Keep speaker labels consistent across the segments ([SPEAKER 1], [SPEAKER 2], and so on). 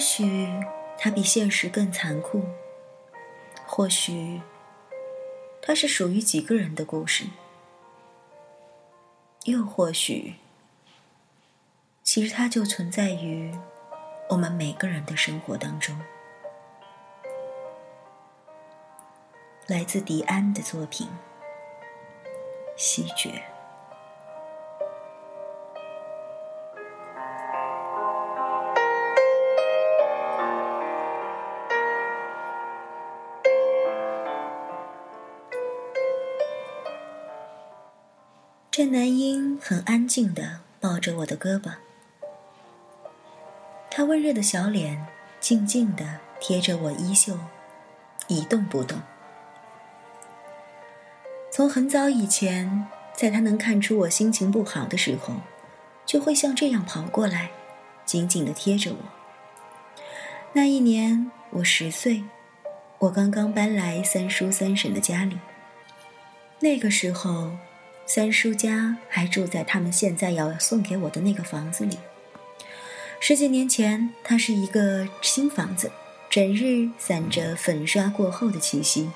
[SPEAKER 1] 许它比现实更残酷，或许它是属于几个人的故事，又或许，其实它就存在于我们每个人的生活当中。来自迪安的作品《西决》。郑南英很安静的抱着我的胳膊，他温热的小脸静静的贴着我衣袖，一动不动。从很早以前，在他能看出我心情不好的时候，就会像这样跑过来，紧紧的贴着我。那一年我十岁，我刚刚搬来三叔三婶的家里。那个时候，三叔家还住在他们现在要送给我的那个房子里。十几年前，它是一个新房子，整日散着粉刷过后的气息。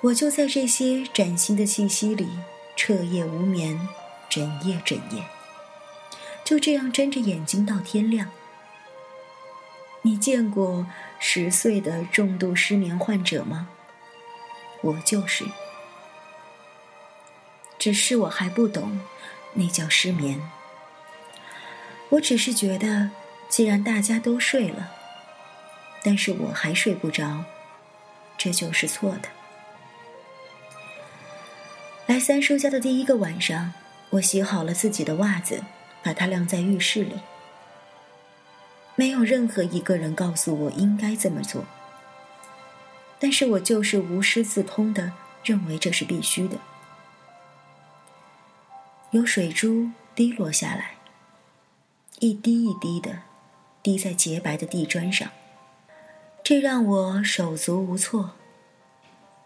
[SPEAKER 1] 我就在这些崭新的气息里彻夜无眠，整夜整夜，就这样睁着眼睛到天亮。你见过十岁的重度失眠患者吗？我就是，只是我还不懂，那叫失眠。我只是觉得，既然大家都睡了，但是我还睡不着，这就是错的。来三叔家的第一个晚上，我洗好了自己的袜子，把它晾在浴室里。没有任何一个人告诉我应该这么做，但是我就是无师自通的认为这是必须的。有水珠滴落下来，一滴一滴的滴在洁白的地砖上，这让我手足无措。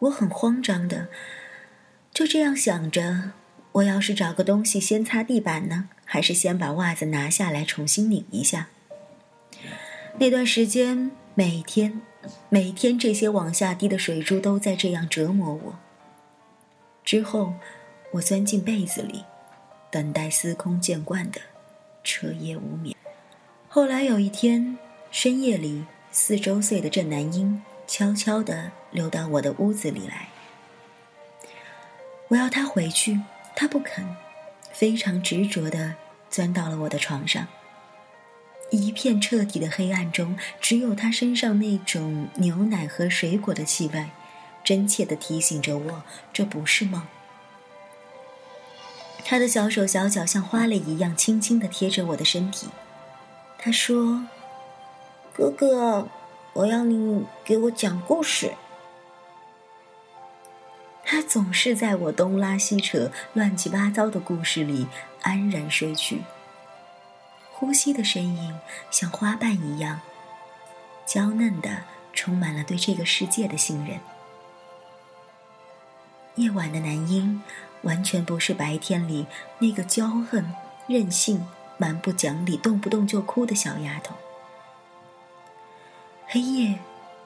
[SPEAKER 1] 我很慌张的。就这样想着，我要是找个东西先擦地板呢，还是先把袜子拿下来重新拧一下？那段时间，每天，每天这些往下滴的水珠都在这样折磨我。之后，我钻进被子里，等待司空见惯的彻夜无眠。后来有一天深夜里，四周岁的郑南英悄悄地溜到我的屋子里来。我要他回去，他不肯，非常执着地钻到了我的床上。一片彻底的黑暗中，只有他身上那种牛奶和水果的气味，真切地提醒着我这不是梦。他的小手小脚像花蕾一样轻轻地贴着我的身体。他说：“哥哥，我要你给我讲故事。”他总是在我东拉西扯、乱七八糟的故事里安然睡去，呼吸的声音像花瓣一样娇嫩的，充满了对这个世界的信任。夜晚的男婴完全不是白天里那个骄横、任性、蛮不讲理、动不动就哭的小丫头。黑夜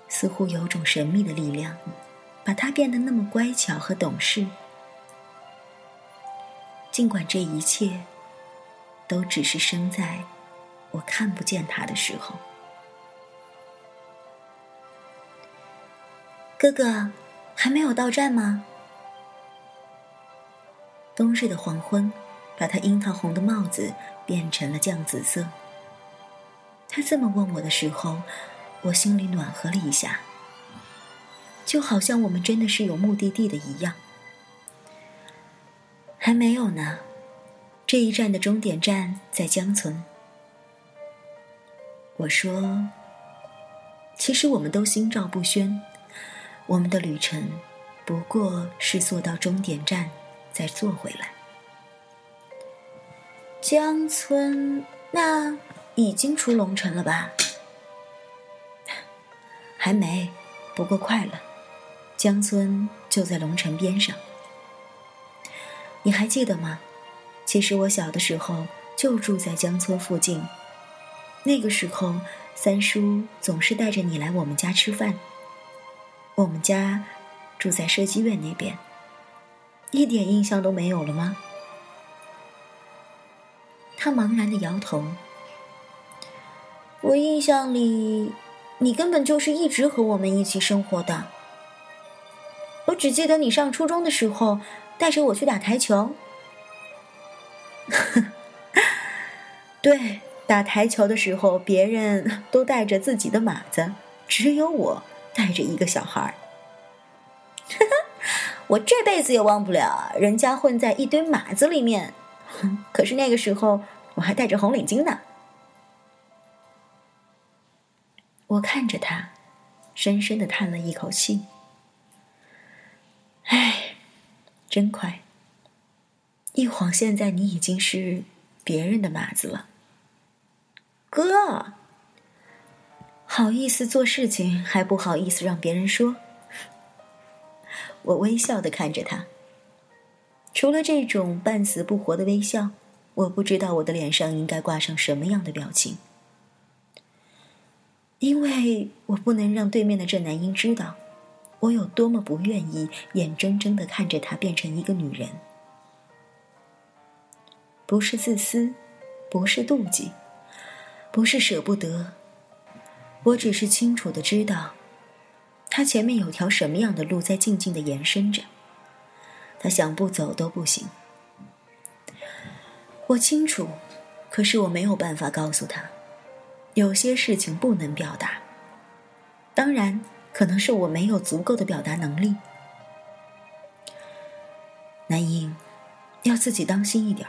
[SPEAKER 1] 似乎有种神秘的力量。把她变得那么乖巧和懂事，尽管这一切都只是生在我看不见他的时候。哥哥，还没有到站吗？冬日的黄昏，把他樱桃红的帽子变成了酱紫色。他这么问我的时候，我心里暖和了一下。就好像我们真的是有目的地的一样，还没有呢。这一站的终点站在江村。我说：“其实我们都心照不宣，我们的旅程不过是坐到终点站，再坐回来。”江村那已经出龙城了吧？还没，不过快了。江村就在龙城边上，你还记得吗？其实我小的时候就住在江村附近。那个时候，三叔总是带着你来我们家吃饭。我们家住在设计院那边，一点印象都没有了吗？他茫然的摇头。我印象里，你根本就是一直和我们一起生活的。我只记得你上初中的时候带着我去打台球。对，打台球的时候，别人都带着自己的马子，只有我带着一个小孩儿。我这辈子也忘不了，人家混在一堆马子里面，可是那个时候我还戴着红领巾呢。我看着他，深深的叹了一口气。唉，真快！一晃，现在你已经是别人的马子了，哥。好意思做事情，还不好意思让别人说。我微笑的看着他，除了这种半死不活的微笑，我不知道我的脸上应该挂上什么样的表情。因为我不能让对面的这男婴知道，我有多么不愿意眼睁睁的看着他变成一个女人。不是自私，不是妒忌，不是舍不得，我只是清楚的知道，他前面有条什么样的路在静静的延伸着，他想不走都不行。我清楚，可是我没有办法告诉他。有些事情不能表达，当然可能是我没有足够的表达能力。南英，要自己当心一点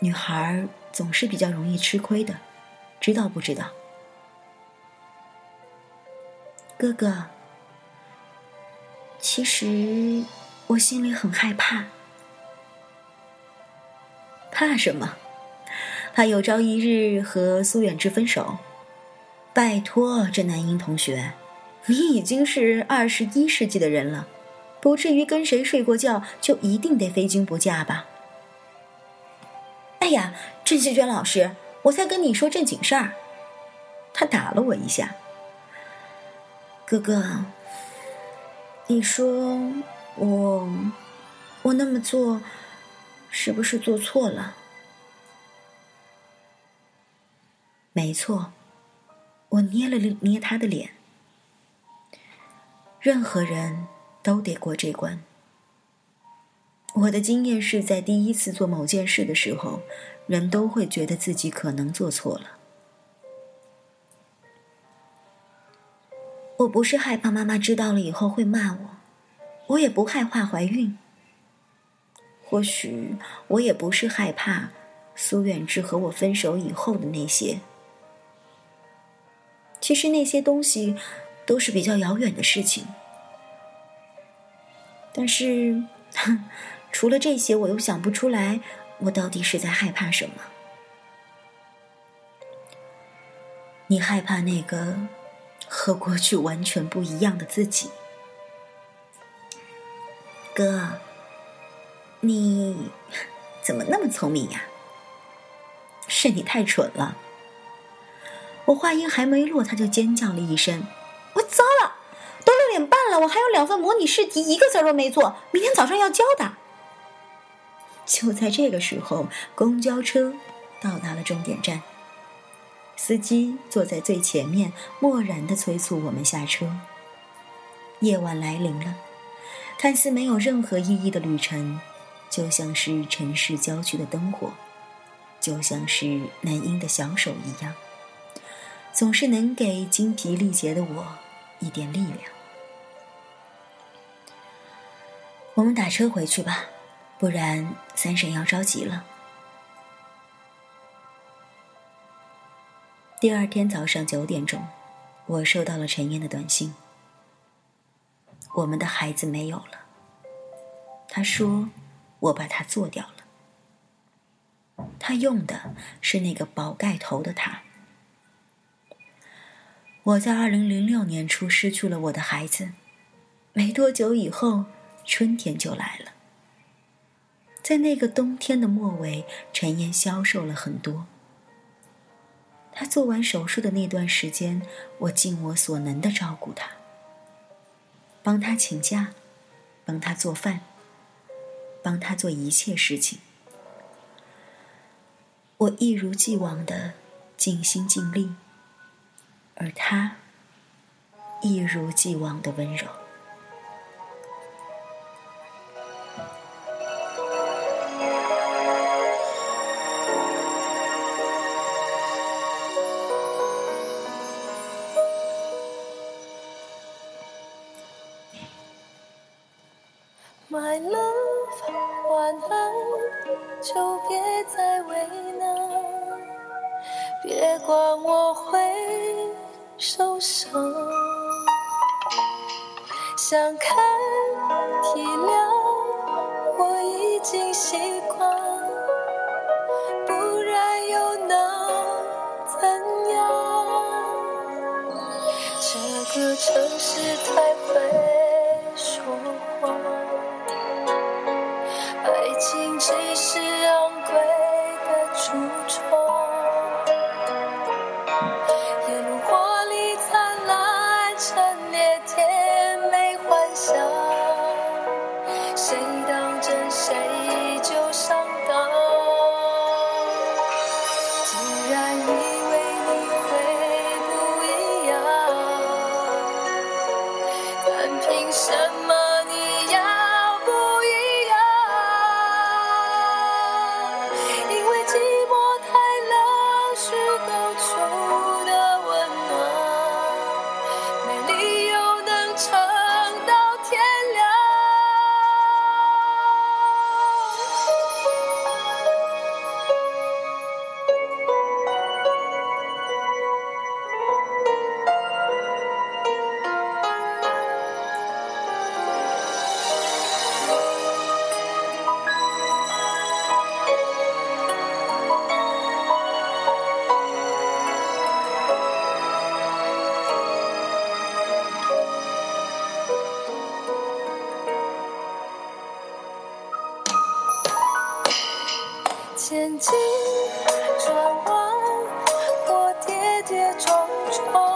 [SPEAKER 1] 女孩总是比较容易吃亏的，知道不知道？哥哥，其实我心里很害怕。怕什么？他有朝一日和苏远志分手，拜托，这南英同学，你已经是二十一世纪的人了，不至于跟谁睡过觉就一定得非君不嫁吧？哎呀，郑希娟老师，我在跟你说正经事儿。他打了我一下，哥哥，你说我，我那么做，是不是做错了？没错，我捏了捏他的脸。任何人都得过这关。我的经验是在第一次做某件事的时候，人都会觉得自己可能做错了。我不是害怕妈妈知道了以后会骂我，我也不害怕怀孕。或许我也不是害怕苏远志和我分手以后的那些。其实那些东西都是比较遥远的事情，但是 除了这些，我又想不出来我到底是在害怕什么。你害怕那个和过去完全不一样的自己，哥，你怎么那么聪明呀？是你太蠢了。我话音还没落，他就尖叫了一声：“我糟了，都六点半了，我还有两份模拟试题，一个字都没做，明天早上要交的。”就在这个时候，公交车到达了终点站，司机坐在最前面，漠然的催促我们下车。夜晚来临了，看似没有任何意义的旅程，就像是城市郊区的灯火，就像是男婴的小手一样。总是能给精疲力竭的我一点力量。我们打车回去吧，不然三婶要着急了。第二天早上九点钟，我收到了陈燕的短信：“我们的孩子没有了。”他说：“我把他做掉了。”他用的是那个宝盖头的他。我在二零零六年初失去了我的孩子，没多久以后，春天就来了。在那个冬天的末尾，陈燕消瘦了很多。他做完手术的那段时间，我尽我所能的照顾他，帮他请假，帮他做饭，帮他做一切事情。我一如既往的尽心尽力，而他一如既往的温柔。
[SPEAKER 2] 别管我会受伤。想看体谅，我已经习惯，不然又能怎样？这个城市太灰。跌跌撞撞